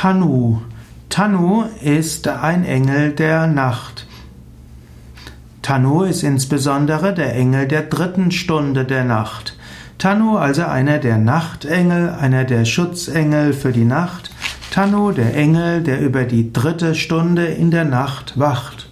Tanu. Tanu ist ein Engel der Nacht. Tanu ist insbesondere der Engel der dritten Stunde der Nacht. Tanu also einer der Nachtengel, einer der Schutzengel für die Nacht. Tanu der Engel, der über die dritte Stunde in der Nacht wacht.